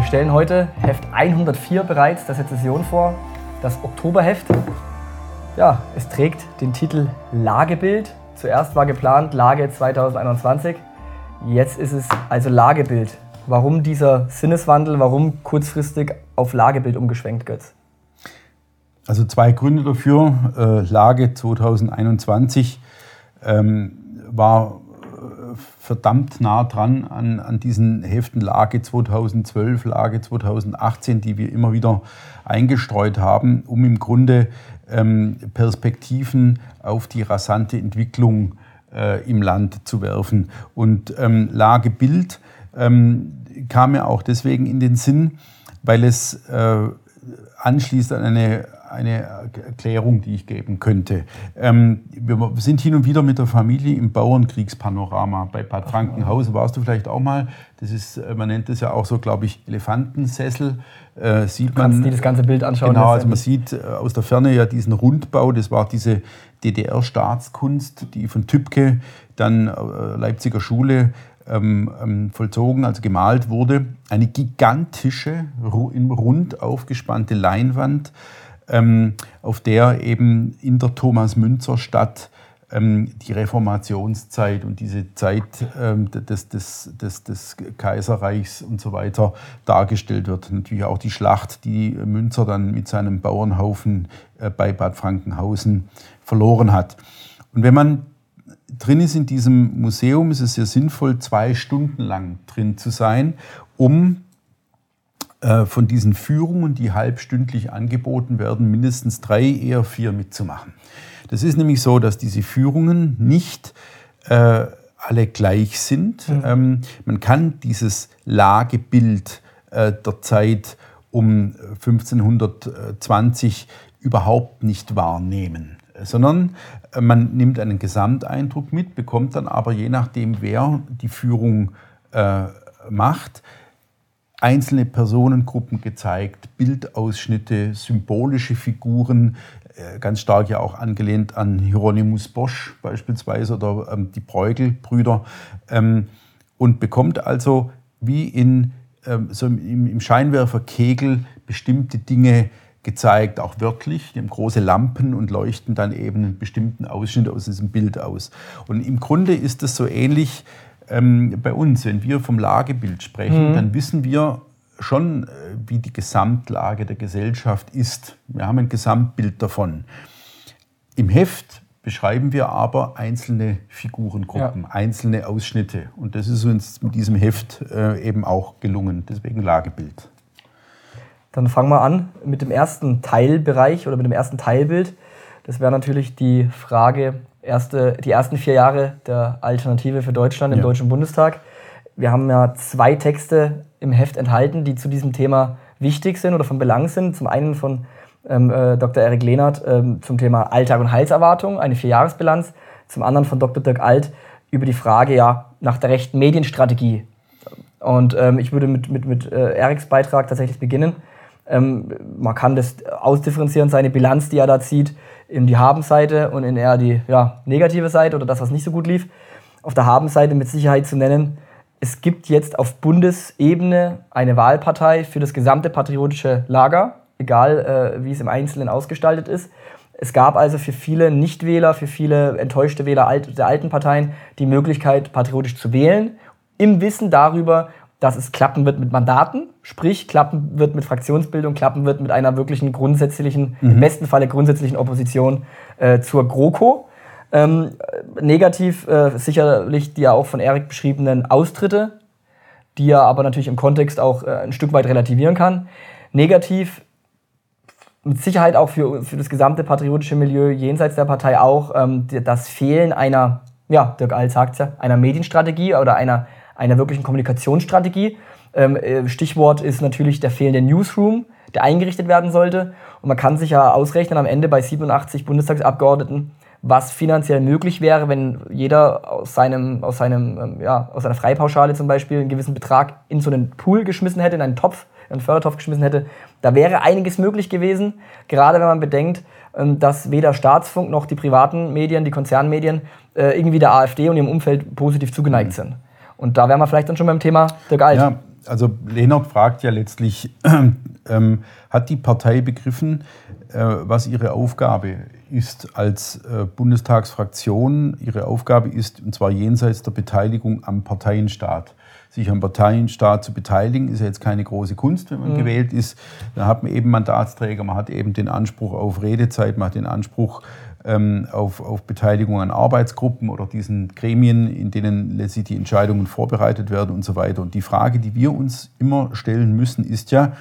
Wir stellen heute Heft 104 bereits der Sezession vor, das Oktoberheft. Ja, es trägt den Titel Lagebild. Zuerst war geplant Lage 2021. Jetzt ist es also Lagebild. Warum dieser Sinneswandel? Warum kurzfristig auf Lagebild umgeschwenkt, Götz? Also zwei Gründe dafür. Äh, Lage 2021 ähm, war verdammt nah dran an, an diesen Heften Lage 2012, Lage 2018, die wir immer wieder eingestreut haben, um im Grunde ähm, Perspektiven auf die rasante Entwicklung äh, im Land zu werfen. Und ähm, Lage Bild ähm, kam mir auch deswegen in den Sinn, weil es äh, anschließt an eine eine Erklärung, die ich geben könnte. Ähm, wir sind hin und wieder mit der Familie im Bauernkriegspanorama bei Bad Frankenhausen. Warst du vielleicht auch mal? Das ist, äh, man nennt das ja auch so, glaube ich, Elefantensessel. Äh, sieht du kannst man, dir das ganze Bild anschauen. Genau, also man sieht äh, aus der Ferne ja diesen Rundbau. Das war diese DDR-Staatskunst, die von Tübke dann äh, Leipziger Schule ähm, ähm, vollzogen, also gemalt wurde. Eine gigantische, im Rund aufgespannte Leinwand auf der eben in der Thomas-Münzer-Stadt ähm, die Reformationszeit und diese Zeit ähm, des, des, des, des, Kaiserreichs und so weiter dargestellt wird. Natürlich auch die Schlacht, die Münzer dann mit seinem Bauernhaufen äh, bei Bad Frankenhausen verloren hat. Und wenn man drin ist in diesem Museum, ist es sehr sinnvoll, zwei Stunden lang drin zu sein, um von diesen Führungen, die halbstündlich angeboten werden, mindestens drei, eher vier mitzumachen. Das ist nämlich so, dass diese Führungen nicht äh, alle gleich sind. Mhm. Ähm, man kann dieses Lagebild äh, der Zeit um 1520 überhaupt nicht wahrnehmen, sondern äh, man nimmt einen Gesamteindruck mit, bekommt dann aber je nachdem, wer die Führung äh, macht, einzelne Personengruppen gezeigt, Bildausschnitte, symbolische Figuren, äh, ganz stark ja auch angelehnt an Hieronymus Bosch beispielsweise oder ähm, die Bruegel-Brüder ähm, und bekommt also wie in ähm, so im, im Scheinwerferkegel bestimmte Dinge gezeigt, auch wörtlich. Die haben große Lampen und leuchten dann eben einen bestimmten Ausschnitt aus diesem Bild aus. Und im Grunde ist das so ähnlich ähm, bei uns, wenn wir vom Lagebild sprechen, mhm. dann wissen wir schon, äh, wie die Gesamtlage der Gesellschaft ist. Wir haben ein Gesamtbild davon. Im Heft beschreiben wir aber einzelne Figurengruppen, ja. einzelne Ausschnitte. Und das ist uns mit diesem Heft äh, eben auch gelungen. Deswegen Lagebild. Dann fangen wir an mit dem ersten Teilbereich oder mit dem ersten Teilbild. Das wäre natürlich die Frage, erste, die ersten vier Jahre der Alternative für Deutschland im ja. Deutschen Bundestag. Wir haben ja zwei Texte im Heft enthalten, die zu diesem Thema wichtig sind oder von Belang sind. Zum einen von ähm, äh, Dr. Erik Lehnert ähm, zum Thema Alltag und Heilserwartung, eine Vierjahresbilanz. Zum anderen von Dr. Dirk Alt über die Frage ja nach der rechten Medienstrategie. Und ähm, ich würde mit, mit, mit äh, Eriks Beitrag tatsächlich beginnen. Ähm, man kann das ausdifferenzieren, seine Bilanz, die er da zieht, in die Habenseite und in eher die ja, negative Seite oder das, was nicht so gut lief. Auf der Habenseite mit Sicherheit zu nennen, es gibt jetzt auf Bundesebene eine Wahlpartei für das gesamte patriotische Lager, egal äh, wie es im Einzelnen ausgestaltet ist. Es gab also für viele Nichtwähler, für viele enttäuschte Wähler der alten Parteien die Möglichkeit, patriotisch zu wählen, im Wissen darüber, dass es klappen wird mit Mandaten, sprich klappen wird mit Fraktionsbildung, klappen wird mit einer wirklichen grundsätzlichen, mhm. im besten Falle grundsätzlichen Opposition äh, zur GroKo. Ähm, negativ äh, sicherlich die ja auch von Erik beschriebenen Austritte, die er aber natürlich im Kontext auch äh, ein Stück weit relativieren kann. Negativ mit Sicherheit auch für, für das gesamte patriotische Milieu jenseits der Partei auch ähm, das Fehlen einer, ja, Dirk Alt sagt ja, einer Medienstrategie oder einer einer wirklichen Kommunikationsstrategie. Ähm, äh, Stichwort ist natürlich der fehlende Newsroom, der eingerichtet werden sollte. Und man kann sich ja ausrechnen am Ende bei 87 Bundestagsabgeordneten, was finanziell möglich wäre, wenn jeder aus, seinem, aus, seinem, ähm, ja, aus seiner Freipauschale zum Beispiel einen gewissen Betrag in so einen Pool geschmissen hätte, in einen Topf, einen Fördertopf geschmissen hätte. Da wäre einiges möglich gewesen, gerade wenn man bedenkt, ähm, dass weder Staatsfunk noch die privaten Medien, die Konzernmedien, äh, irgendwie der AfD und ihrem Umfeld positiv zugeneigt mhm. sind. Und da wären wir vielleicht dann schon beim Thema Dirk Alt. Ja, also Lehnert fragt ja letztlich, ähm, hat die Partei begriffen, äh, was ihre Aufgabe ist als äh, Bundestagsfraktion? Ihre Aufgabe ist, und zwar jenseits der Beteiligung am Parteienstaat sich am Parteienstaat zu beteiligen, ist ja jetzt keine große Kunst, wenn man mhm. gewählt ist. Da hat man eben Mandatsträger, man hat eben den Anspruch auf Redezeit, man hat den Anspruch auf, auf Beteiligung an Arbeitsgruppen oder diesen Gremien, in denen letztlich die Entscheidungen vorbereitet werden und so weiter. Und die Frage, die wir uns immer stellen müssen, ist ja,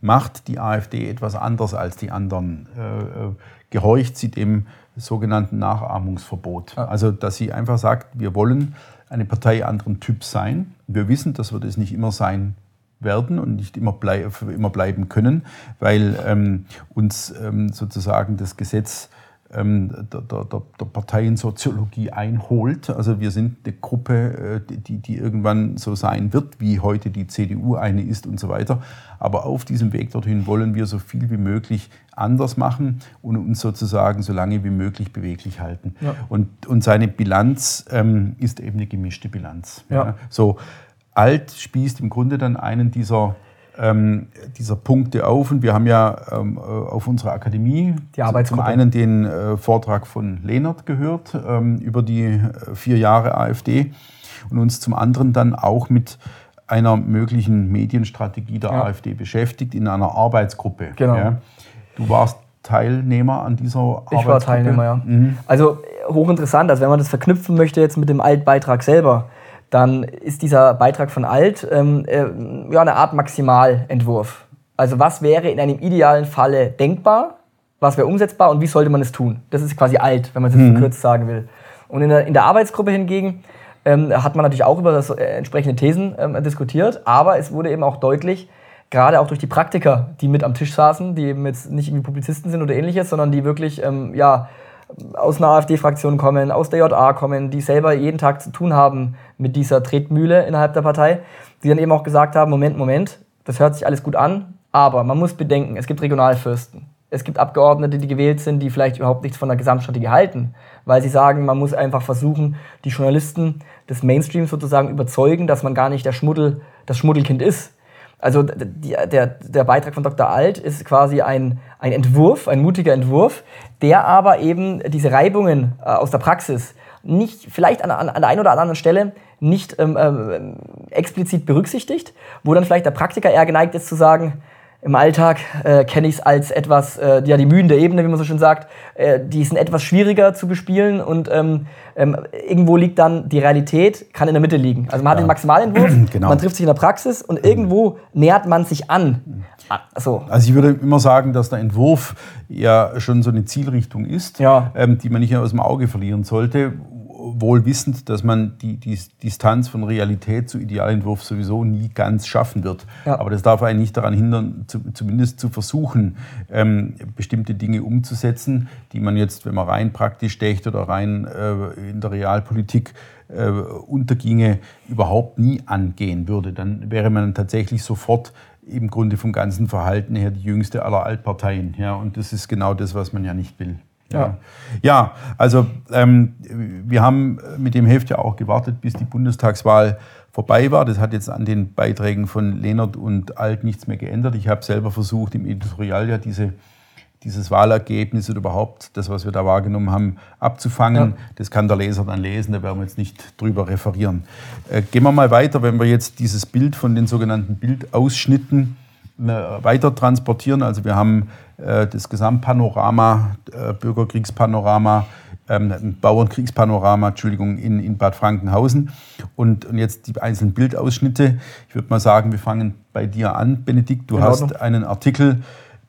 macht die AfD etwas anders als die anderen? Äh, äh, gehorcht sie dem sogenannten Nachahmungsverbot? Also, dass sie einfach sagt, wir wollen eine Partei anderen Typs sein. Wir wissen, dass wir das nicht immer sein werden und nicht immer, blei immer bleiben können, weil ähm, uns ähm, sozusagen das Gesetz ähm, der, der, der, Parteiensoziologie einholt. Also wir sind eine Gruppe, äh, die, die irgendwann so sein wird, wie heute die CDU eine ist und so weiter. Aber auf diesem Weg dorthin wollen wir so viel wie möglich anders machen und uns sozusagen so lange wie möglich beweglich halten. Ja. Und, und seine Bilanz ähm, ist eben eine gemischte Bilanz. Ja. Ja. So alt spießt im Grunde dann einen dieser ähm, dieser Punkte auf. Und wir haben ja ähm, äh, auf unserer Akademie zum einen den äh, Vortrag von Lehnert gehört ähm, über die äh, vier Jahre AfD und uns zum anderen dann auch mit einer möglichen Medienstrategie der ja. AfD beschäftigt in einer Arbeitsgruppe. Genau. Ja. Du warst Teilnehmer an dieser Arbeitsgruppe? Ich war Teilnehmer, ja. Mhm. Also hochinteressant, also wenn man das verknüpfen möchte jetzt mit dem Altbeitrag selber, dann ist dieser Beitrag von Alt ähm, äh, ja, eine Art Maximalentwurf. Also was wäre in einem idealen Falle denkbar, was wäre umsetzbar und wie sollte man es tun? Das ist quasi Alt, wenn man es jetzt mhm. verkürzt sagen will. Und in der, in der Arbeitsgruppe hingegen ähm, hat man natürlich auch über das, äh, entsprechende Thesen ähm, diskutiert, aber es wurde eben auch deutlich, gerade auch durch die Praktiker, die mit am Tisch saßen, die eben jetzt nicht irgendwie Publizisten sind oder ähnliches, sondern die wirklich ähm, ja, aus einer AfD-Fraktion kommen, aus der JA kommen, die selber jeden Tag zu tun haben mit dieser Tretmühle innerhalb der Partei, die dann eben auch gesagt haben, Moment, Moment, das hört sich alles gut an, aber man muss bedenken, es gibt Regionalfürsten. Es gibt Abgeordnete, die gewählt sind, die vielleicht überhaupt nichts von der Gesamtstrategie halten, weil sie sagen, man muss einfach versuchen, die Journalisten des Mainstreams sozusagen überzeugen, dass man gar nicht der Schmuddel, das Schmuddelkind ist, also der, der Beitrag von Dr. Alt ist quasi ein, ein Entwurf, ein mutiger Entwurf, der aber eben diese Reibungen äh, aus der Praxis nicht, vielleicht an, an, an der einen oder anderen Stelle nicht ähm, ähm, explizit berücksichtigt, wo dann vielleicht der Praktiker eher geneigt ist zu sagen, im Alltag äh, kenne ich es als etwas, äh, ja, die Mühen der Ebene, wie man so schön sagt, äh, die sind etwas schwieriger zu bespielen und ähm, ähm, irgendwo liegt dann die Realität, kann in der Mitte liegen. Also man hat ja. den Maximalentwurf, genau. man trifft sich in der Praxis und irgendwo nähert man sich an. So. Also ich würde immer sagen, dass der Entwurf ja schon so eine Zielrichtung ist, ja. ähm, die man nicht aus dem Auge verlieren sollte wohl wissend, dass man die, die Distanz von Realität zu Idealentwurf sowieso nie ganz schaffen wird. Ja. Aber das darf einen nicht daran hindern, zu, zumindest zu versuchen, ähm, bestimmte Dinge umzusetzen, die man jetzt, wenn man rein praktisch dächt oder rein äh, in der Realpolitik äh, unterginge, überhaupt nie angehen würde. Dann wäre man tatsächlich sofort im Grunde vom ganzen Verhalten her die jüngste aller Altparteien. Ja, und das ist genau das, was man ja nicht will. Ja, ja also ähm, wir haben mit dem Heft ja auch gewartet, bis die Bundestagswahl vorbei war. Das hat jetzt an den Beiträgen von Lehnert und Alt nichts mehr geändert. Ich habe selber versucht, im Editorial ja diese, dieses Wahlergebnis oder überhaupt das, was wir da wahrgenommen haben, abzufangen. Ja. Das kann der Leser dann lesen, da werden wir jetzt nicht drüber referieren. Äh, gehen wir mal weiter, wenn wir jetzt dieses Bild von den sogenannten Bildausschnitten weiter transportieren. Also wir haben äh, das Gesamtpanorama, äh, Bürgerkriegspanorama, ähm, Bauernkriegspanorama, Entschuldigung, in, in Bad Frankenhausen. Und, und jetzt die einzelnen Bildausschnitte. Ich würde mal sagen, wir fangen bei dir an, Benedikt. Du hast einen Artikel,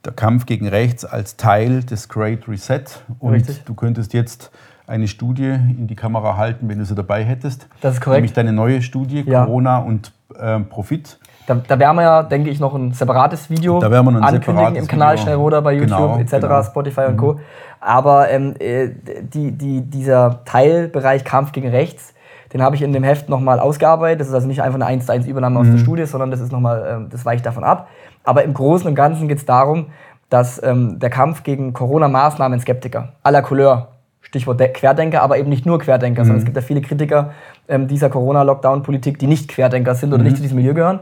der Kampf gegen Rechts als Teil des Great Reset. Und Richtig. du könntest jetzt eine Studie in die Kamera halten, wenn du sie dabei hättest. Das ist korrekt. Nämlich deine neue Studie, ja. Corona und äh, Profit. Da, da werden wir ja, denke ich, noch ein separates Video da werden wir ein ankündigen im Kanal Video. Schnellroder bei YouTube genau, etc., genau. Spotify und mhm. Co. Aber ähm, äh, die, die, dieser Teilbereich Kampf gegen Rechts, den habe ich in dem Heft nochmal ausgearbeitet. Das ist also nicht einfach eine 1 zu 1 Übernahme aus der mhm. Studie, sondern das ist noch ähm, das weicht davon ab. Aber im Großen und Ganzen geht es darum, dass ähm, der Kampf gegen Corona-Maßnahmen-Skeptiker aller Couleur, Stichwort Querdenker, aber eben nicht nur Querdenker, mhm. sondern es gibt ja viele Kritiker ähm, dieser Corona-Lockdown-Politik, die nicht Querdenker sind oder mhm. nicht zu diesem Milieu gehören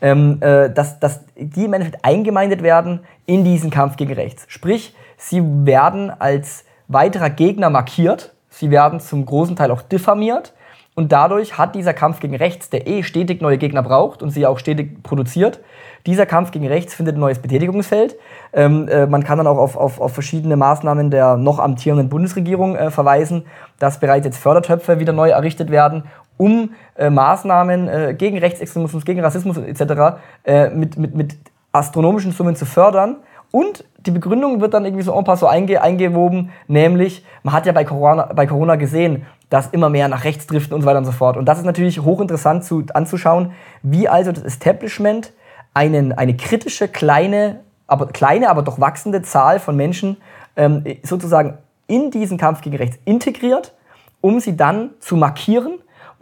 ähm, äh, dass, dass die Endeffekt eingemeindet werden in diesen Kampf gegen rechts. Sprich, sie werden als weiterer Gegner markiert, sie werden zum großen Teil auch diffamiert und dadurch hat dieser Kampf gegen rechts, der eh stetig neue Gegner braucht und sie auch stetig produziert, dieser Kampf gegen rechts findet ein neues Betätigungsfeld. Ähm, äh, man kann dann auch auf, auf, auf verschiedene Maßnahmen der noch amtierenden Bundesregierung äh, verweisen, dass bereits jetzt Fördertöpfe wieder neu errichtet werden, um äh, Maßnahmen äh, gegen Rechtsextremismus, gegen Rassismus etc. Äh, mit, mit, mit astronomischen Summen zu fördern. Und die Begründung wird dann irgendwie so paar so einge eingewoben, nämlich, man hat ja bei Corona, bei Corona gesehen, dass immer mehr nach rechts driften und so weiter und so fort. Und das ist natürlich hochinteressant zu, anzuschauen, wie also das Establishment einen, eine kritische, kleine, aber, kleine, aber doch wachsende Zahl von Menschen ähm, sozusagen in diesen Kampf gegen rechts integriert, um sie dann zu markieren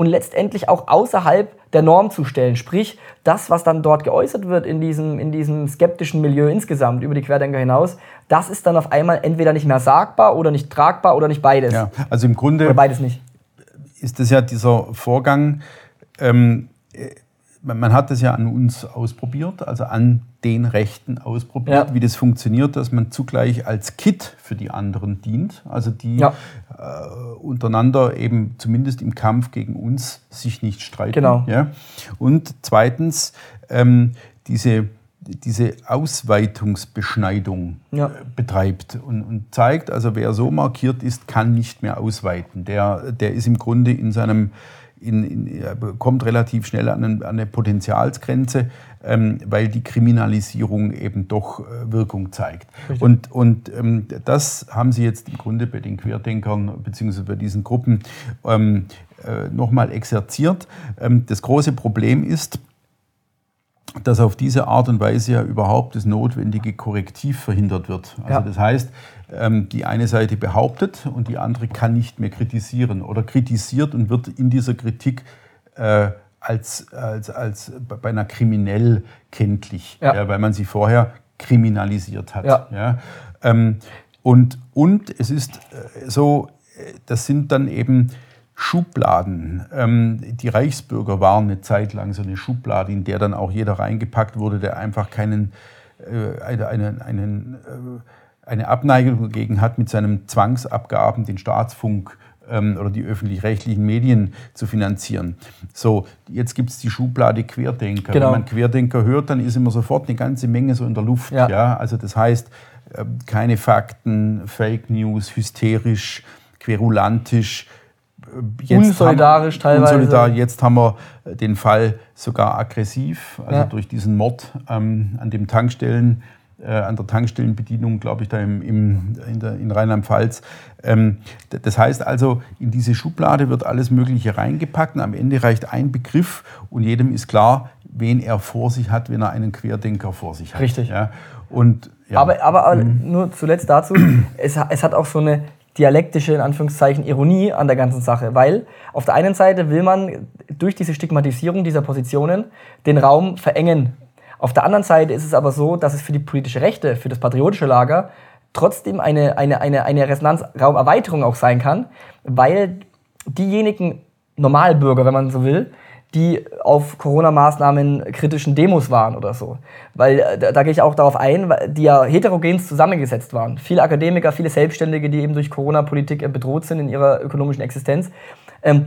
und letztendlich auch außerhalb der Norm zu stellen. Sprich, das, was dann dort geäußert wird in diesem, in diesem skeptischen Milieu insgesamt über die Querdenker hinaus, das ist dann auf einmal entweder nicht mehr sagbar oder nicht tragbar oder nicht beides. Ja, also im Grunde oder beides nicht. ist das ja dieser Vorgang, ähm, man hat das ja an uns ausprobiert, also an den Rechten ausprobiert, ja. wie das funktioniert, dass man zugleich als Kit für die anderen dient, also die ja. äh, untereinander eben zumindest im Kampf gegen uns sich nicht streiten. Genau. Ja? Und zweitens ähm, diese diese Ausweitungsbeschneidung ja. Äh, betreibt und, und, zeigt, also wer so markiert ist, kann nicht mehr ausweiten. Der, der ist im Grunde in seinem in, in, kommt relativ schnell an, eine, an eine Potenzialsgrenze, ähm, weil die Kriminalisierung eben doch äh, Wirkung zeigt. Richtig. Und, und ähm, das haben Sie jetzt im Grunde bei den Querdenkern bzw. bei diesen Gruppen ähm, äh, nochmal exerziert. Ähm, das große Problem ist, dass auf diese Art und Weise ja überhaupt das notwendige Korrektiv verhindert wird. Also ja. das heißt, die eine Seite behauptet und die andere kann nicht mehr kritisieren oder kritisiert und wird in dieser Kritik äh, als, als, als bei einer kriminell kenntlich, ja. Ja, weil man sie vorher kriminalisiert hat. Ja. Ähm, und, und es ist äh, so, äh, das sind dann eben Schubladen. Ähm, die Reichsbürger waren eine Zeit lang so eine Schublade, in der dann auch jeder reingepackt wurde, der einfach keinen, äh, einen, einen, äh, eine Abneigung dagegen hat, mit seinen Zwangsabgaben den Staatsfunk ähm, oder die öffentlich-rechtlichen Medien zu finanzieren. So, jetzt gibt es die Schublade Querdenker. Genau. Wenn man Querdenker hört, dann ist immer sofort eine ganze Menge so in der Luft. Ja. ja? Also das heißt, äh, keine Fakten, Fake News, hysterisch, querulantisch, Jetzt unsolidarisch haben, teilweise. Unsolidar. Jetzt haben wir den Fall sogar aggressiv, also ja. durch diesen Mord ähm, an dem Tankstellen, äh, an der Tankstellenbedienung, glaube ich, da im, im, in, in Rheinland-Pfalz. Ähm, das heißt also, in diese Schublade wird alles Mögliche reingepackt und am Ende reicht ein Begriff und jedem ist klar, wen er vor sich hat, wenn er einen Querdenker vor sich hat. Richtig. Ja? Und, ja. Aber, aber mhm. nur zuletzt dazu, es, es hat auch so eine dialektische, in Anführungszeichen, Ironie an der ganzen Sache. Weil auf der einen Seite will man durch diese Stigmatisierung dieser Positionen den Raum verengen. Auf der anderen Seite ist es aber so, dass es für die politische Rechte, für das patriotische Lager trotzdem eine, eine, eine, eine Resonanzraumerweiterung auch sein kann, weil diejenigen Normalbürger, wenn man so will, die auf Corona-Maßnahmen kritischen Demos waren oder so. Weil äh, da, da gehe ich auch darauf ein, die ja heterogen zusammengesetzt waren. Viele Akademiker, viele Selbstständige, die eben durch Corona-Politik äh, bedroht sind in ihrer ökonomischen Existenz. Ähm,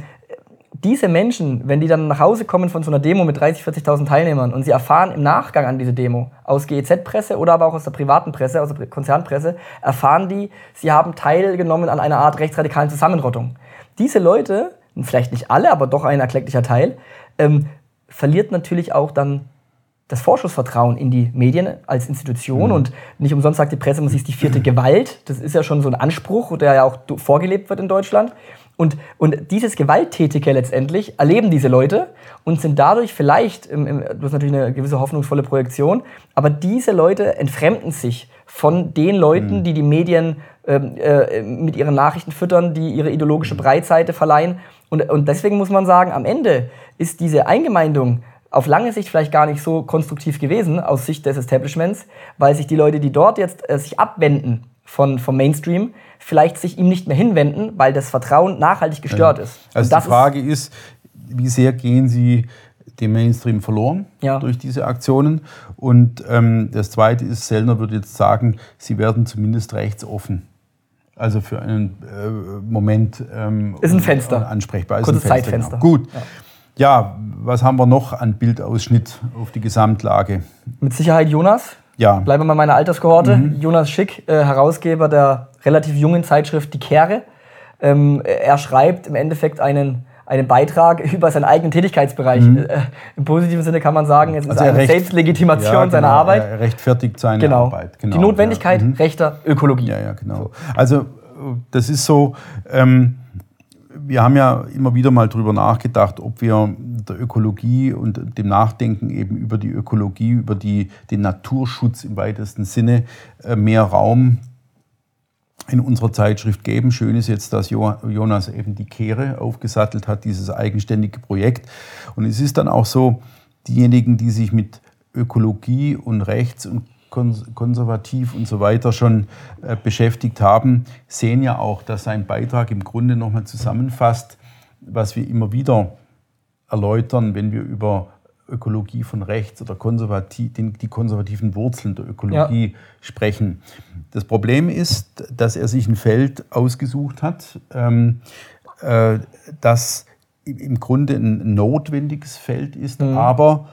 diese Menschen, wenn die dann nach Hause kommen von so einer Demo mit 30.000, 40.000 Teilnehmern und sie erfahren im Nachgang an diese Demo aus GEZ-Presse oder aber auch aus der privaten Presse, aus der Konzernpresse, erfahren die, sie haben teilgenommen an einer Art rechtsradikalen Zusammenrottung. Diese Leute vielleicht nicht alle, aber doch ein erklecklicher Teil, ähm, verliert natürlich auch dann das Vorschussvertrauen in die Medien als Institution. Mhm. Und nicht umsonst sagt die Presse, man ist die vierte Gewalt. Das ist ja schon so ein Anspruch, der ja auch vorgelebt wird in Deutschland. Und, und dieses Gewalttätige letztendlich erleben diese Leute und sind dadurch vielleicht, im, im, das ist natürlich eine gewisse hoffnungsvolle Projektion, aber diese Leute entfremden sich von den Leuten, mhm. die die Medien ähm, äh, mit ihren Nachrichten füttern, die ihre ideologische Breitseite verleihen und, und deswegen muss man sagen, am Ende ist diese Eingemeindung auf lange Sicht vielleicht gar nicht so konstruktiv gewesen aus Sicht des Establishments, weil sich die Leute, die dort jetzt äh, sich abwenden von, vom Mainstream, vielleicht sich ihm nicht mehr hinwenden, weil das Vertrauen nachhaltig gestört ist. Also die Frage ist, wie sehr gehen sie dem Mainstream verloren Ja. durch diese Aktionen. Und ähm, das Zweite ist, Sellner würde jetzt sagen, sie werden zumindest rechtsoffen. Also für einen äh, Moment ähm, Ist ein Fenster. ansprechbar. Ist Kurzes ein Fenster, Zeitfenster. Genau. Gut. Ja. was haben wir noch an Bildausschnitt auf die Gesamtlage? Mit Sicherheit Jonas. Ja, Bleiben wir bei meiner Alterskohorte. Mhm. Jonas Schick, äh, Herausgeber der relativ jungen Zeitschrift Die Kehre. Ähm, er schreibt im Endeffekt einen, einen Beitrag über seinen eigenen Tätigkeitsbereich. Äh, Im positiven Sinne kann man sagen, es ist Mhm. Also er eine recht- Selbstlegitimation ja, seiner genau, Arbeit. Er rechtfertigt seine Genau. Arbeit. Genau. Die Notwendigkeit Ja. Mhm. rechter Ökologie. Ja, ja, genau. Also äh, das ist so, ähm, wir haben ja immer wieder mal drüber nachgedacht, ob wir der Ökologie und dem Nachdenken eben über die Ökologie, über die, den Naturschutz im weitesten Sinne äh, mehr Raum in unserer Zeitschrift geben. Schön ist jetzt, dass Jo- Jonas eben die Kehre aufgesattelt hat, dieses eigenständige Projekt. Und es ist dann auch so, diejenigen, die sich mit Ökologie und Rechts und konservativ und so weiter schon äh, beschäftigt haben, sehen ja auch, dass sein Beitrag im Grunde nochmal zusammenfasst, was wir immer wieder erläutern, wenn wir über Ökologie von rechts oder konservativ, die konservativen Wurzeln der Ökologie sprechen. Das Problem ist, dass er sich ein Feld ausgesucht hat, ähm, äh, das im- im Grunde ein notwendiges Feld ist, aber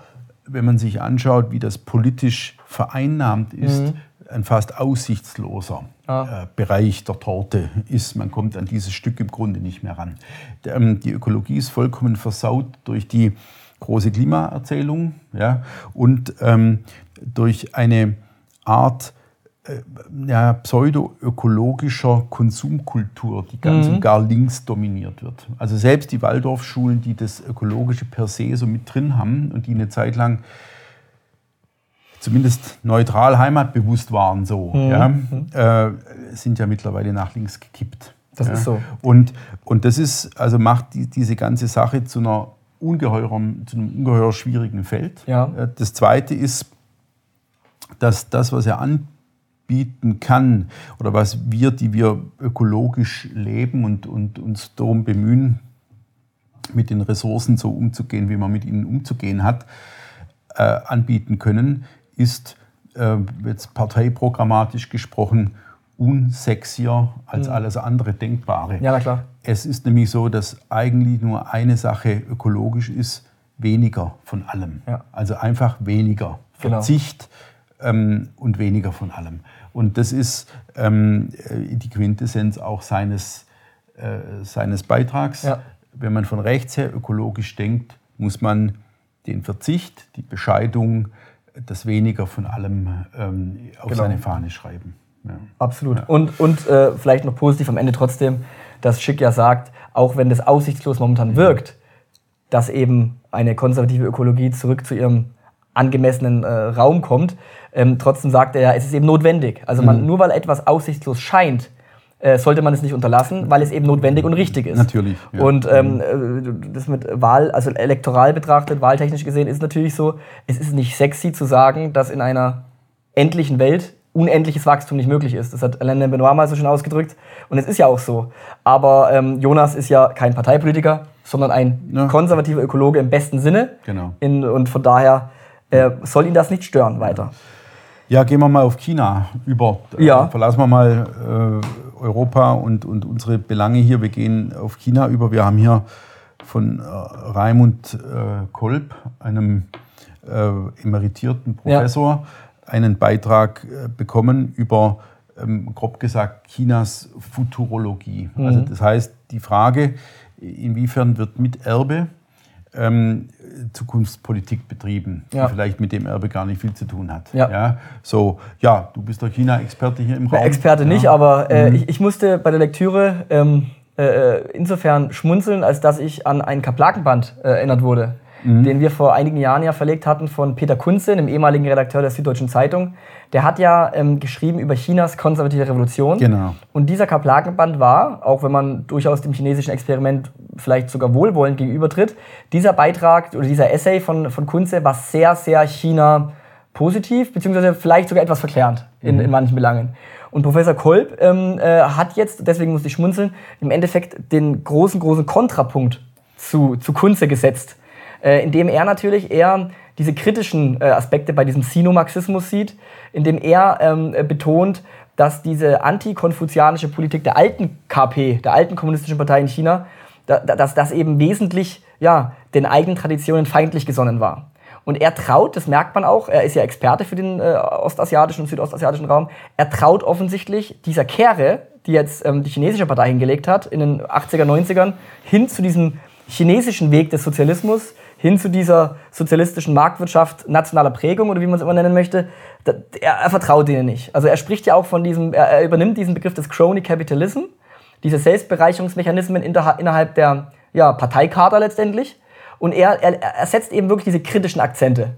wenn man sich anschaut, wie das politisch vereinnahmt ist, ein fast aussichtsloser Ah. äh, Bereich der Torte ist. Man kommt an dieses Stück im Grunde nicht mehr ran. Ähm, Die Ökologie ist vollkommen versaut durch die große Klimaerzählung ja, und ähm, durch eine Art äh, ja, pseudo-ökologischer Konsumkultur, die ganz und gar links dominiert wird. Also selbst die Waldorfschulen, die das Ökologische per se so mit drin haben und die eine Zeit lang zumindest neutral heimatbewusst waren, so, ja, äh, sind ja mittlerweile nach links gekippt. Das ja. ist so. Und, und das ist, also macht die, diese ganze Sache zu einer ungeheuren, zu einem ungeheuer schwierigen Feld. Ja. Äh, Das zweite ist, dass das, was er anbieten kann oder was wir, die wir ökologisch leben und, und uns darum bemühen, mit den Ressourcen so umzugehen, wie man mit ihnen umzugehen hat, äh, anbieten können, ist äh, jetzt parteiprogrammatisch gesprochen unsexier als alles andere Denkbare. Ja, na klar. Es ist nämlich so, dass eigentlich nur eine Sache ökologisch ist, weniger von allem. Ja. Also einfach weniger. Genau. Verzicht ähm, und weniger von allem. Und das ist ähm, äh, die Quintessenz auch seines, äh, seines Beitrags. Ja. Wenn man von rechts her ökologisch denkt, muss man den Verzicht, die Bescheidung, das weniger von allem ähm, auf Genau. seine Fahne schreiben. Ja. Absolut. Und, und äh, vielleicht noch positiv am Ende trotzdem, dass Schick ja sagt, auch wenn das aussichtslos momentan wirkt, dass eben eine konservative Ökologie zurück zu ihrem angemessenen äh, Raum kommt, ähm, trotzdem sagt er ja, es ist eben notwendig. Also man, nur weil etwas aussichtslos scheint, äh, sollte man es nicht unterlassen, weil es eben notwendig und richtig ist. Natürlich, ja. Und ähm, äh, das mit Wahl, also elektoral betrachtet, wahltechnisch gesehen, ist natürlich so, es ist nicht sexy zu sagen, dass in einer endlichen Welt unendliches Wachstum nicht möglich ist. Das hat Alain de Benoit mal so schön ausgedrückt. Und es ist ja auch so. Aber ähm, Jonas ist ja kein Parteipolitiker, sondern ein Ja. konservativer Ökologe im besten Sinne. Genau. In, und von daher äh, soll ihn das nicht stören weiter. Ja, gehen wir mal auf China über. Äh, Ja. Verlassen wir mal äh, Europa und, und unsere Belange hier. Wir gehen auf China über. Wir haben hier von äh, Raimund äh, Kolb, einem äh, emeritierten Ja. Professor, einen Beitrag äh, bekommen über, ähm, grob gesagt, Chinas Futurologie. Mhm. Also das heißt, die Frage, inwiefern wird mit Erbe ähm, Zukunftspolitik betrieben, Ja. die vielleicht mit dem Erbe gar nicht viel zu tun hat. Ja. So, ja, du bist der China-Experte hier im Raum. Experte nicht, ja. aber äh, ich, ich musste bei der Lektüre ähm, äh, insofern schmunzeln, als dass ich an ein Kaplakenband äh, erinnert wurde, den wir vor einigen Jahren ja verlegt hatten von Peter Kunze, dem ehemaligen Redakteur der Süddeutschen Zeitung. Der hat ja ähm, geschrieben über Chinas konservative Revolution. Genau. Und dieser Kaplakenband war, auch wenn man durchaus dem chinesischen Experiment vielleicht sogar wohlwollend gegenübertritt, dieser Beitrag oder dieser Essay von, von Kunze war sehr, sehr China positiv, beziehungsweise vielleicht sogar etwas verklärend in, in manchen Belangen. Und Professor Kolb ähm, äh, hat jetzt, deswegen musste ich schmunzeln, im Endeffekt den großen, großen Kontrapunkt zu, zu Kunze gesetzt. Äh, indem er natürlich eher diese kritischen äh, Aspekte bei diesem Sino-Marxismus sieht, indem er ähm, betont, dass diese antikonfuzianische Politik der alten KP, der alten kommunistischen Partei in China, da, dass das eben wesentlich ja, den eigenen Traditionen feindlich gesonnen war. Und er traut, das merkt man auch, er ist ja Experte für den äh, ostasiatischen und südostasiatischen Raum, er traut offensichtlich dieser Kehre, die jetzt ähm, die chinesische Partei hingelegt hat, in den 80er, 90ern, hin zu diesem chinesischen Weg des Sozialismus, hin zu dieser sozialistischen Marktwirtschaft nationaler Prägung oder wie man es immer nennen möchte, er, er, vertraut denen nicht. Also er spricht ja auch von diesem, er, er übernimmt diesen Begriff des Crony Capitalism, diese Selbstbereicherungsmechanismen innerhalb der ja, Parteikader letztendlich. Und er, er, er setzt eben wirklich diese kritischen Akzente.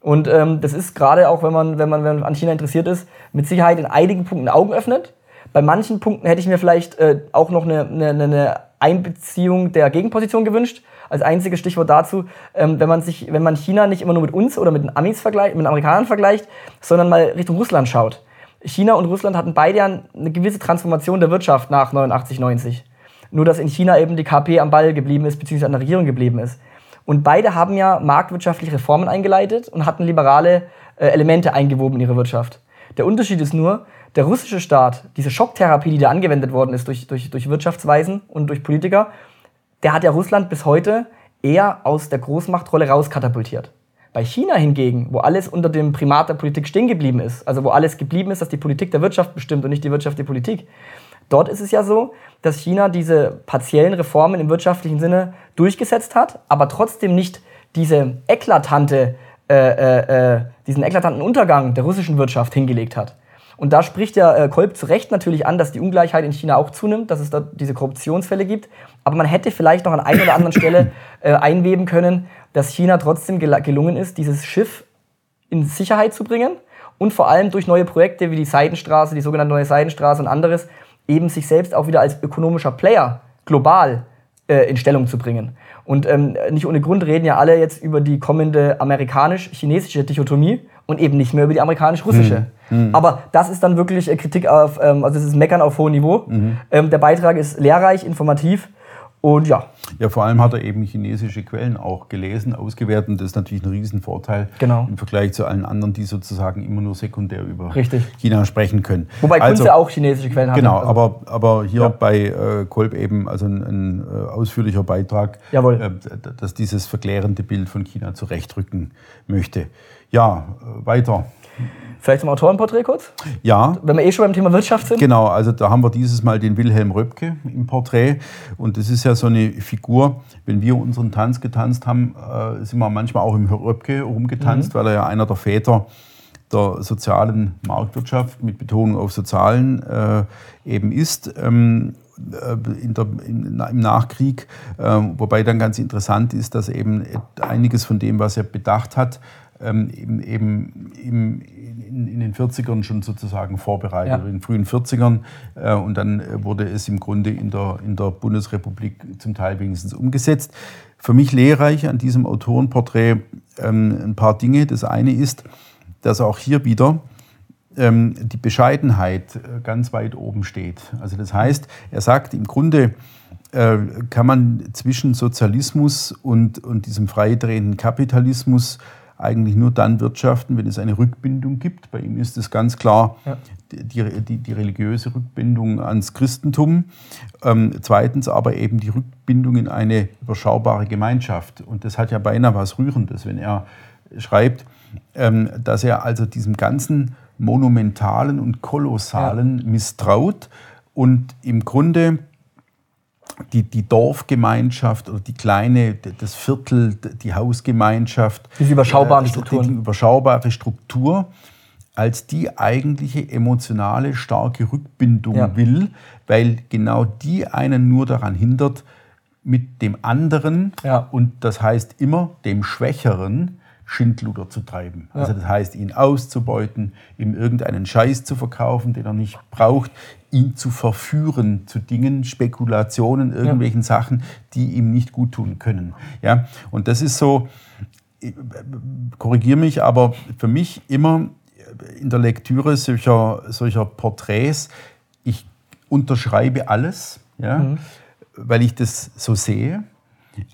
Und ähm, das ist gerade auch, wenn man, wenn, man, wenn man an China interessiert ist, mit Sicherheit in einigen Punkten Augen öffnet. Bei manchen Punkten hätte ich mir vielleicht äh, auch noch eine, eine, eine Einbeziehung der Gegenposition gewünscht. Als einziges Stichwort dazu, ähm, wenn, man sich, wenn man China nicht immer nur mit uns oder mit den Amis vergleicht, mit den Amerikanern vergleicht, sondern mal Richtung Russland schaut. China und Russland hatten beide eine gewisse Transformation der Wirtschaft nach 89, 90. Nur dass in China eben die KP am Ball geblieben ist, beziehungsweise an der Regierung geblieben ist. Und beide haben ja marktwirtschaftliche Reformen eingeleitet und hatten liberale äh, Elemente eingewoben in ihre Wirtschaft. Der Unterschied ist nur, der russische Staat, diese Schocktherapie, die da angewendet worden ist durch, durch, durch Wirtschaftsweisen und durch Politiker, der hat ja Russland bis heute eher aus der Großmachtrolle rauskatapultiert. Bei China hingegen, wo alles unter dem Primat der Politik stehen geblieben ist, also wo alles geblieben ist, dass die Politik der Wirtschaft bestimmt und nicht die Wirtschaft die Politik, dort ist es ja so, dass China diese partiellen Reformen im wirtschaftlichen Sinne durchgesetzt hat, aber trotzdem nicht diese eklatante, äh, äh, äh, diesen eklatanten Untergang der russischen Wirtschaft hingelegt hat. Und da spricht ja äh, Kolb zu Recht natürlich an, dass die Ungleichheit in China auch zunimmt, dass es da diese Korruptionsfälle gibt. Aber man hätte vielleicht noch an einer oder anderen Stelle äh, einweben können, dass China trotzdem gel gelungen ist, dieses Schiff in Sicherheit zu bringen und vor allem durch neue Projekte wie die Seidenstraße, die sogenannte neue Seidenstraße und anderes, eben sich selbst auch wieder als ökonomischer Player global äh, in Stellung zu bringen. Und ähm, nicht ohne Grund reden ja alle jetzt über die kommende amerikanisch-chinesische Dichotomie und eben nicht mehr über die amerikanisch-russische. Mhm. Aber das ist dann wirklich äh, Kritik auf, ähm, also es ist Meckern auf hohem Niveau. Mhm. Ähm, der Beitrag ist lehrreich, informativ und ja. Ja, vor allem hat er eben chinesische Quellen auch gelesen, ausgewertet. Und das ist natürlich ein Riesenvorteil genau. im Vergleich zu allen anderen, die sozusagen immer nur sekundär über Richtig. China sprechen können. Wobei also, Kunze auch chinesische Quellen hat. Genau, also, aber, aber hier ja. bei äh, Kolb eben also ein, ein äh, ausführlicher Beitrag, äh, dass dieses verklärende Bild von China zurechtrücken möchte. Ja, weiter. Vielleicht zum Autorenporträt kurz? Ja. Wenn wir eh schon beim Thema Wirtschaft sind? Genau, also da haben wir dieses Mal den Wilhelm Röpke im Porträt. Und das ist ja so eine Figur, wenn wir unseren Tanz getanzt haben, äh, sind wir manchmal auch im Röpke rumgetanzt, mhm. weil er ja einer der Väter der sozialen Marktwirtschaft mit Betonung auf Sozialen äh, eben ist. Ähm, äh, in der, im Nachkrieg, äh, wobei dann ganz interessant ist, dass eben einiges von dem, was er bedacht hat, ähm, eben, eben im, in, in, den 40ern schon sozusagen vorbereitet, ja. in den frühen 40ern. Äh, und dann wurde es im Grunde in der, in der Bundesrepublik zum Teil wenigstens umgesetzt. Für mich lehrreich an diesem Autorenporträt ähm, ein paar Dinge. Das eine ist, dass auch hier wieder ähm, die Bescheidenheit äh, ganz weit oben steht. Also das heißt, er sagt im Grunde, äh, kann man zwischen Sozialismus und, und diesem freidrehenden Kapitalismus eigentlich nur dann wirtschaften, wenn es eine Rückbindung gibt. Bei ihm ist es ganz klar ja. die, die, die, religiöse Rückbindung ans Christentum. Ähm, zweitens aber eben die Rückbindung in eine überschaubare Gemeinschaft. Und das hat ja beinahe was Rührendes, wenn er schreibt, ähm, dass er also diesem ganzen Monumentalen und Kolossalen ja. misstraut und im Grunde die, die Dorfgemeinschaft oder die kleine, das Viertel, die Hausgemeinschaft. Diese überschaubaren äh, Strukturen. Die überschaubare Struktur als die eigentliche emotionale, starke Rückbindung ja. will, weil genau die einen nur daran hindert, mit dem anderen, ja. und das heißt immer dem Schwächeren, Schindluder zu treiben. Ja. Also das heißt, ihn auszubeuten, ihm irgendeinen Scheiß zu verkaufen, den er nicht braucht, ihn zu verführen zu Dingen, Spekulationen, irgendwelchen ja. Sachen, die ihm nicht gut tun können. Ja? Und das ist so, korrigiere mich, aber für mich immer in der Lektüre solcher, solcher Porträts, ich unterschreibe alles, ja, mhm. weil ich das so sehe,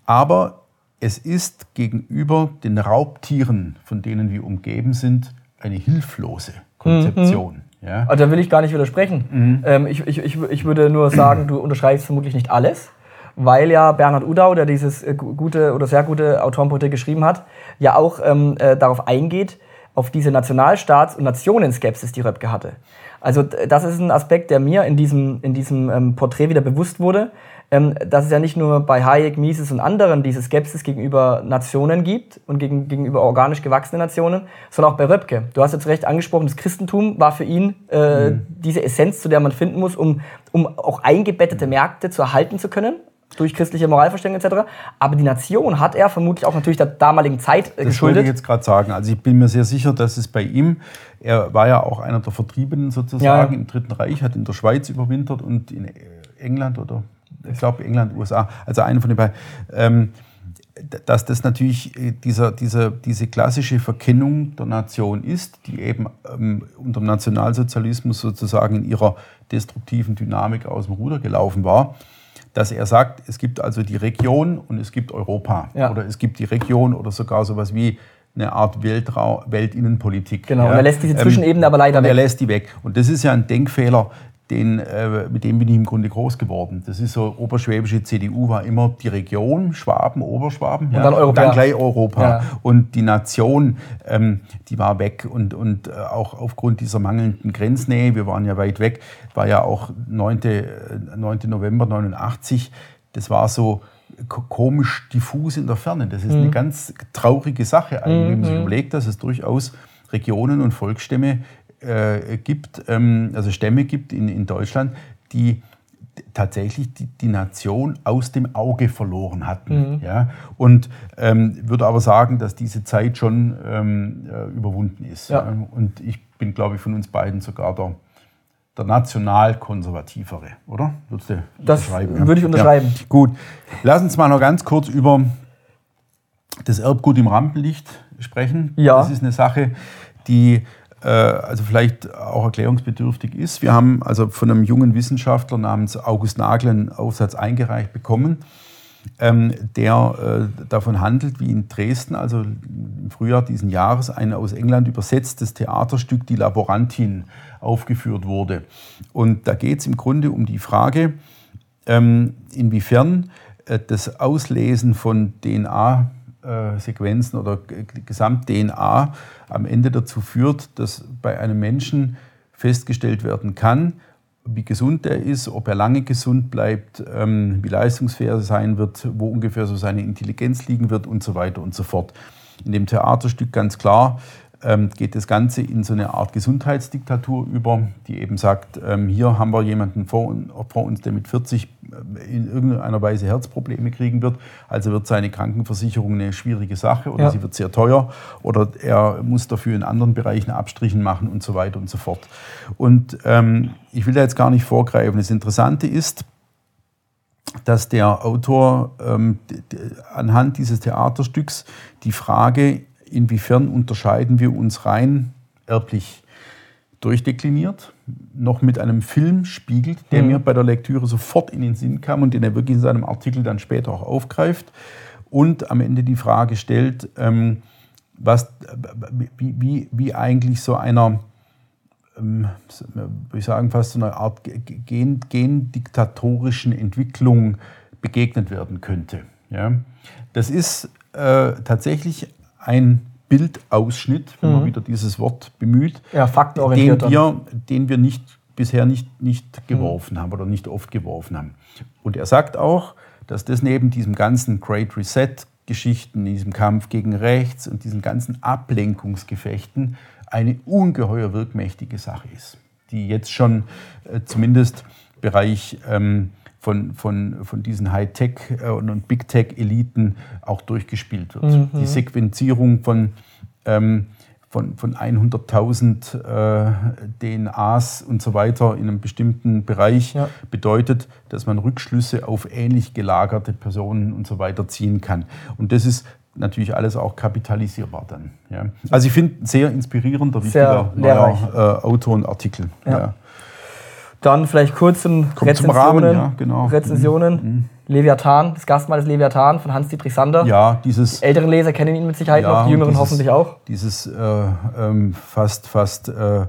aber es ist gegenüber den Raubtieren, von denen wir umgeben sind, eine hilflose Konzeption. Mhm. Ja? Also da will ich gar nicht widersprechen. Mhm. Ähm, ich, ich, ich, ich würde nur sagen, du unterschreibst vermutlich nicht alles, weil ja Bernhard Udau, der dieses äh, gute oder sehr gute Autorenporträt geschrieben hat, ja auch ähm, äh, darauf eingeht, auf diese Nationalstaats- und Nationenskepsis, die Röpke hatte. Also das ist ein Aspekt, der mir in diesem, in diesem ähm, Porträt wieder bewusst wurde, ähm, dass es ja nicht nur bei Hayek, Mises und anderen diese Skepsis gegenüber Nationen gibt und gegen, gegenüber organisch gewachsenen Nationen, sondern auch bei Röpke. Du hast jetzt recht angesprochen, das Christentum war für ihn äh, mhm. diese Essenz, zu der man finden muss, um, um auch eingebettete Märkte zu erhalten zu können durch christliche Moralverständnis etc. Aber die Nation hat er vermutlich auch natürlich der damaligen Zeit äh, das geschuldet. Das wollte ich jetzt gerade sagen. Also ich bin mir sehr sicher, dass es bei ihm, er war ja auch einer der Vertriebenen sozusagen ja. im Dritten Reich, hat in der Schweiz überwintert und in England oder ich glaube England, USA, also einer von den beiden. Ähm, dass das natürlich äh, dieser, dieser, diese klassische Verkennung der Nation ist, die eben ähm, unter dem Nationalsozialismus sozusagen in ihrer destruktiven Dynamik aus dem Ruder gelaufen war dass er sagt, es gibt also die Region und es gibt Europa. Ja. Oder es gibt die Region oder sogar sowas wie eine Art Weltrau Weltinnenpolitik. Genau, ja. und er lässt diese Zwischenebene ähm, aber leider weg. Er lässt die weg. Und das ist ja ein Denkfehler, den, äh, mit dem bin ich im Grunde groß geworden. Das ist so, oberschwäbische CDU war immer die Region, Schwaben, Oberschwaben. Und ja, dann Europa. Und dann gleich Europa. Ja. Und die Nation, ähm, die war weg. Und, und äh, auch aufgrund dieser mangelnden Grenznähe, wir waren ja weit weg, war ja auch 9. 9. Äh, November 89, das war so komisch diffus in der Ferne. Das ist mhm. eine ganz traurige Sache eigentlich, wenn man sich mhm. überlegt, dass es durchaus Regionen und Volksstämme äh, gibt, ähm, also Stämme gibt in, in Deutschland, die tatsächlich die, die Nation aus dem Auge verloren hatten. Mhm. Ja? Und ähm, würde aber sagen, dass diese Zeit schon ähm, äh, überwunden ist. Ja. Ja? Und ich bin, glaube ich, von uns beiden sogar der, der nationalkonservativere, oder? Würdest du das würde ich unterschreiben. Ja. Gut, lass uns mal noch ganz kurz über das Erbgut im Rampenlicht sprechen. Ja. Das ist eine Sache, die also vielleicht auch erklärungsbedürftig ist. Wir haben also von einem jungen Wissenschaftler namens August Nagel einen Aufsatz eingereicht bekommen, ähm, der äh, davon handelt, wie in Dresden, also im Frühjahr diesen Jahres, ein aus England übersetztes Theaterstück Die Laborantin aufgeführt wurde. Und da geht es im Grunde um die Frage, ähm, inwiefern äh, das Auslesen von DNA Sequenzen oder Gesamt-DNA am Ende dazu führt, dass bei einem Menschen festgestellt werden kann, wie gesund er ist, ob er lange gesund bleibt, ähm, wie leistungsfähig er sein wird, wo ungefähr so seine Intelligenz liegen wird und so weiter und so fort. In dem Theaterstück ganz klar geht das Ganze in so eine Art Gesundheitsdiktatur über, die eben sagt, ähm, hier haben wir jemanden vor, vor, uns, der mit 40 äh, in irgendeiner Weise Herzprobleme kriegen wird. Also wird seine Krankenversicherung eine schwierige Sache oder ja. sie wird sehr teuer oder er muss dafür in anderen Bereichen Abstrichen machen und so weiter und so fort. Und ähm, ich will da jetzt gar nicht vorgreifen. Das Interessante ist, dass der Autor ähm, anhand dieses Theaterstücks die Frage inwiefern unterscheiden wir uns rein erblich durchdekliniert, noch mit einem Film spiegelt, der mhm. mir bei der Lektüre sofort in den Sinn kam und den er wirklich in seinem Artikel dann später auch aufgreift und am Ende die Frage stellt, ähm, was, wie, wie, wie eigentlich so einer, ähm, würde ich sagen, fast so einer Art gen, gendiktatorischen Entwicklung begegnet werden könnte. Ja? Das ist äh, tatsächlich ein Bildausschnitt, wenn mhm. man wieder dieses Wort bemüht, ja, den, wir, den wir nicht, bisher nicht, nicht geworfen mhm. haben oder nicht oft geworfen haben. Und er sagt auch, dass das neben diesem ganzen Great Reset-Geschichten, diesem Kampf gegen rechts und diesen ganzen Ablenkungsgefechten eine ungeheuer wirkmächtige Sache ist, die jetzt schon äh, zumindest Bereich ähm, von, von, von diesen Hightech- äh, und Big Tech-Eliten auch durchgespielt wird. Mhm. Die Sequenzierung von, ähm, von, von 100.000 äh, DNAs und so weiter in einem bestimmten Bereich ja. bedeutet, dass man Rückschlüsse auf ähnlich gelagerte Personen und so weiter ziehen kann. Und das ist natürlich alles auch kapitalisierbar dann. Ja. Also ich finde sehr inspirierender, wichtiger neuer äh, Autor und Artikel. Ja. Dann vielleicht kurzen Kommt zum Rezensionen. Rahmen, ja, genau. Rezensionen. Leviathan, das Gastmahl des Leviathan von Hans-Dietrich Sander. Ja, dieses, Die älteren Leser kennen ihn mit Sicherheit Ja, noch, die jüngeren dieses- hoffentlich auch. dieses äh, ähm, fast, fast äh,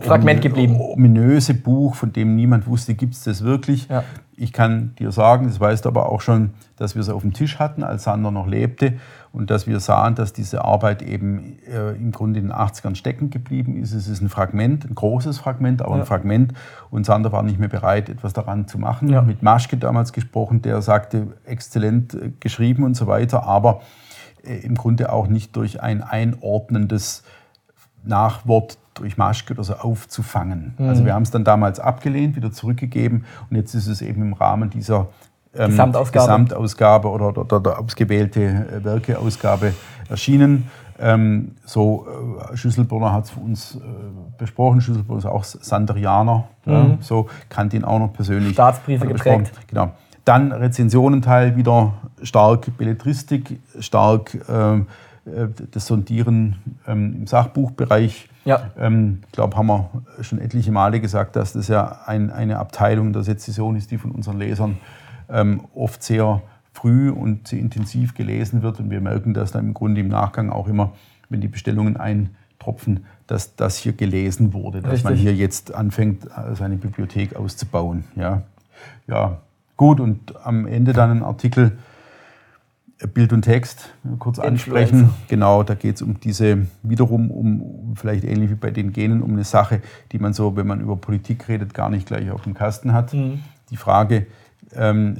Fragment geblieben. ominöse Buch, von dem niemand wusste, gibt es das wirklich. Ja. Ich kann dir sagen, das weißt du aber auch schon, dass wir es auf dem Tisch hatten, als Sander noch lebte und dass wir sahen, dass diese Arbeit eben äh, im Grunde in den 80ern stecken geblieben ist. Es ist ein Fragment, ein großes Fragment, aber Ja. ein Fragment und Sander war nicht mehr bereit, etwas daran zu machen. Ja. Mit Maschke damals gesprochen, der sagte, exzellent äh, geschrieben und so weiter, aber äh, im Grunde auch nicht durch ein einordnendes Nachwort durch Maschke oder so aufzufangen. Also wir haben es dann damals abgelehnt, wieder zurückgegeben und jetzt ist es eben im Rahmen dieser ähm, Gesamtausgabe. Gesamtausgabe oder, oder, oder der ausgewählte äh, Werkeausgabe erschienen. Ähm, so, äh, Schüsselbrunner hat es für uns äh, besprochen. Schüsselbrunner ist auch Sanderianer. Ja, so kannte ihn auch noch persönlich. Staatsbriefe geprägt. Genau. Dann Rezensionenteil wieder stark Belletristik, stark ähm, äh, das Sondieren ähm, im Sachbuchbereich. Ja. Ähm, ich glaube, haben wir schon etliche Male gesagt, dass das ja ein, eine Abteilung der Sezession ist, die von unseren Lesern ähm, oft sehr früh und sehr intensiv gelesen wird. Und wir merken das dann im Grunde im Nachgang auch immer, wenn die Bestellungen eintropfen, dass das hier gelesen wurde, dass man Richtig. hier jetzt anfängt, äh, seine Bibliothek auszubauen. Ja, ja. gut. Und am Ende dann ein Artikel, äh, Bild und Text, kurz ansprechen. Influencer. Genau, da geht es um diese, wiederum um, vielleicht ähnlich wie bei den Genen, um eine Sache, die man so, wenn man über Politik redet, gar nicht gleich auf dem Kasten hat. Die Frage, ähm,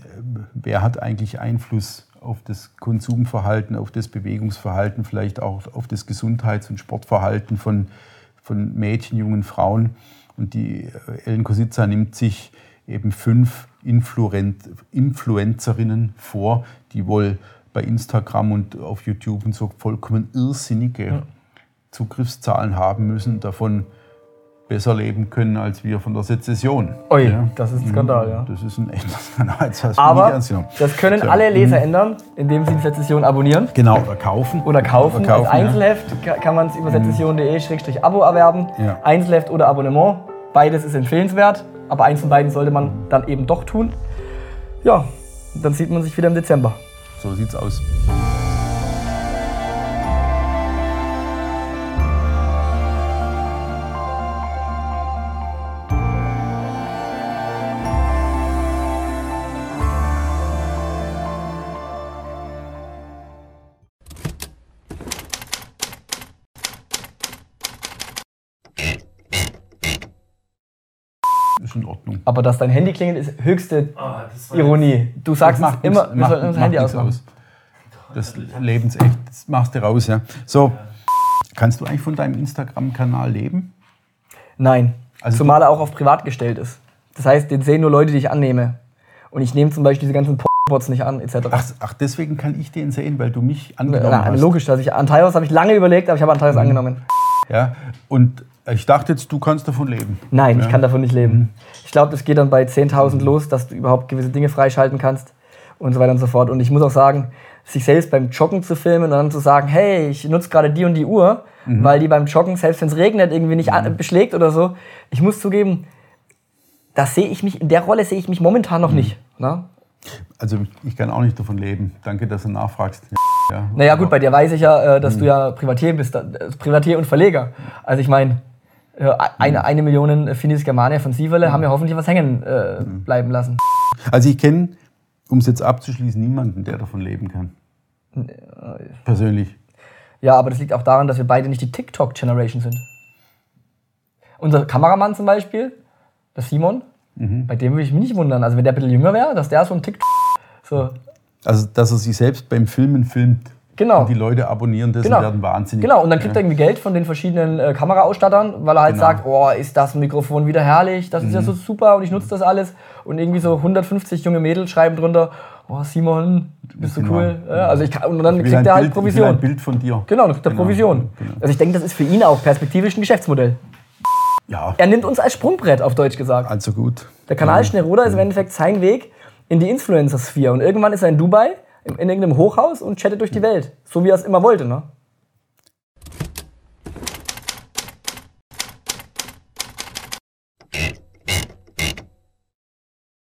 wer hat eigentlich Einfluss auf das Konsumverhalten, auf das Bewegungsverhalten, vielleicht auch auf das Gesundheits- und Sportverhalten von, von Mädchen, jungen Frauen. Und die äh, Ellen Kositza nimmt sich eben fünf Influent, Influencerinnen vor, die wohl bei Instagram und auf YouTube und so vollkommen irrsinnige Zugriffszahlen haben müssen, davon besser leben können als wir von der Sezession. Ui, Ja. das ist ein Skandal, ja. Das ist ein echter Skandal. Mich Aber das können So. alle Leser ändern, indem sie die Sezession abonnieren Genau, oder kaufen. oder kaufen. Oder kaufen, Als Einzelheft ka- kann man es über sezession.de-abo erwerben. Ja. Einzelheft oder Abonnement. Beides ist empfehlenswert, aber eins von beiden sollte man dann eben doch tun. Ja, dann sieht man sich wieder im Dezember. So sieht's aus. Ist in Ordnung. Aber dass dein Handy klingelt, ist höchste war Ironie. Du sagst macht immer, wir sollten unser Handy ausmachen. aus. Das lebensecht. Das machst du raus, ja. So, kannst du eigentlich von deinem Instagram-Kanal leben? Nein, Also zumal er auch auf privat gestellt ist. Das heißt, den sehen nur Leute, die ich annehme. Und ich nehme zum Beispiel diese ganzen Bots nicht an, etc. Ach, ach, deswegen kann ich den sehen, weil du mich angenommen Na, hast. logisch, dass ich Antaios habe ich lange überlegt, aber ich habe Mhm. Antaios angenommen. Ja, und ich dachte jetzt, du kannst davon leben. Nein, ich Ja. kann davon nicht Mhm. leben. Ich glaube, das geht dann bei 10.000 los, dass du überhaupt gewisse Dinge freischalten kannst und so weiter und so fort. Und ich muss auch sagen, sich selbst beim Joggen zu filmen und dann zu sagen, hey, ich nutze gerade die und die Uhr, Mhm. weil die beim Joggen, selbst wenn es regnet, irgendwie nicht an, beschlägt oder so. Ich muss zugeben, das sehe ich mich, in der Rolle sehe ich mich momentan Mhm. noch nicht. Ne? Also ich kann auch nicht davon leben. Danke, dass du nachfragst. Ja, Naja, gut, bei dir weiß ich ja, äh, dass du Mhm. ja Privatier bist, äh, Privatier und Verleger. Also ich meine, äh, eine, eine Million Finis Germania von Sieverle haben ja hoffentlich was hängen äh, Mhm. bleiben lassen. Also ich kenne, um es jetzt abzuschließen, niemanden, der davon leben kann. Persönlich. Ja, aber das liegt auch daran, dass wir beide nicht die TikTok-Generation sind. Unser Kameramann zum Beispiel, der Simon, Mhm. bei dem würde ich mich nicht wundern. Also wenn der ein bisschen jünger wäre, dass der so ein TikTok... So, Also, dass er sich selbst beim Filmen filmt. Genau. Und die Leute abonnieren das Genau. und werden wahnsinnig. Genau, und dann kriegt er irgendwie Geld von den verschiedenen äh, Kameraausstattern, weil er halt Genau. sagt, oh, ist das Mikrofon wieder herrlich, das ist ja so Mhm. super und ich nutze das alles. Und irgendwie so 150 junge Mädels schreiben drunter, oh Simon, bist du Genau. cool. Ja, also ich kann, und dann kriegt er halt Bild, Provision. ein Bild von dir. Genau, dann kriegt er Genau, Provision. genau. Also ich denke, das ist für ihn auch perspektivisch ein Geschäftsmodell. Ja, Er nimmt uns als Sprungbrett, auf Deutsch gesagt. also gut. Der Kanal Schneroda ist im Endeffekt sein Weg in die Influencer-Sphäre. Und irgendwann ist er in Dubai, in irgendeinem Hochhaus und chattet durch die Welt. So wie er es immer wollte. Ne?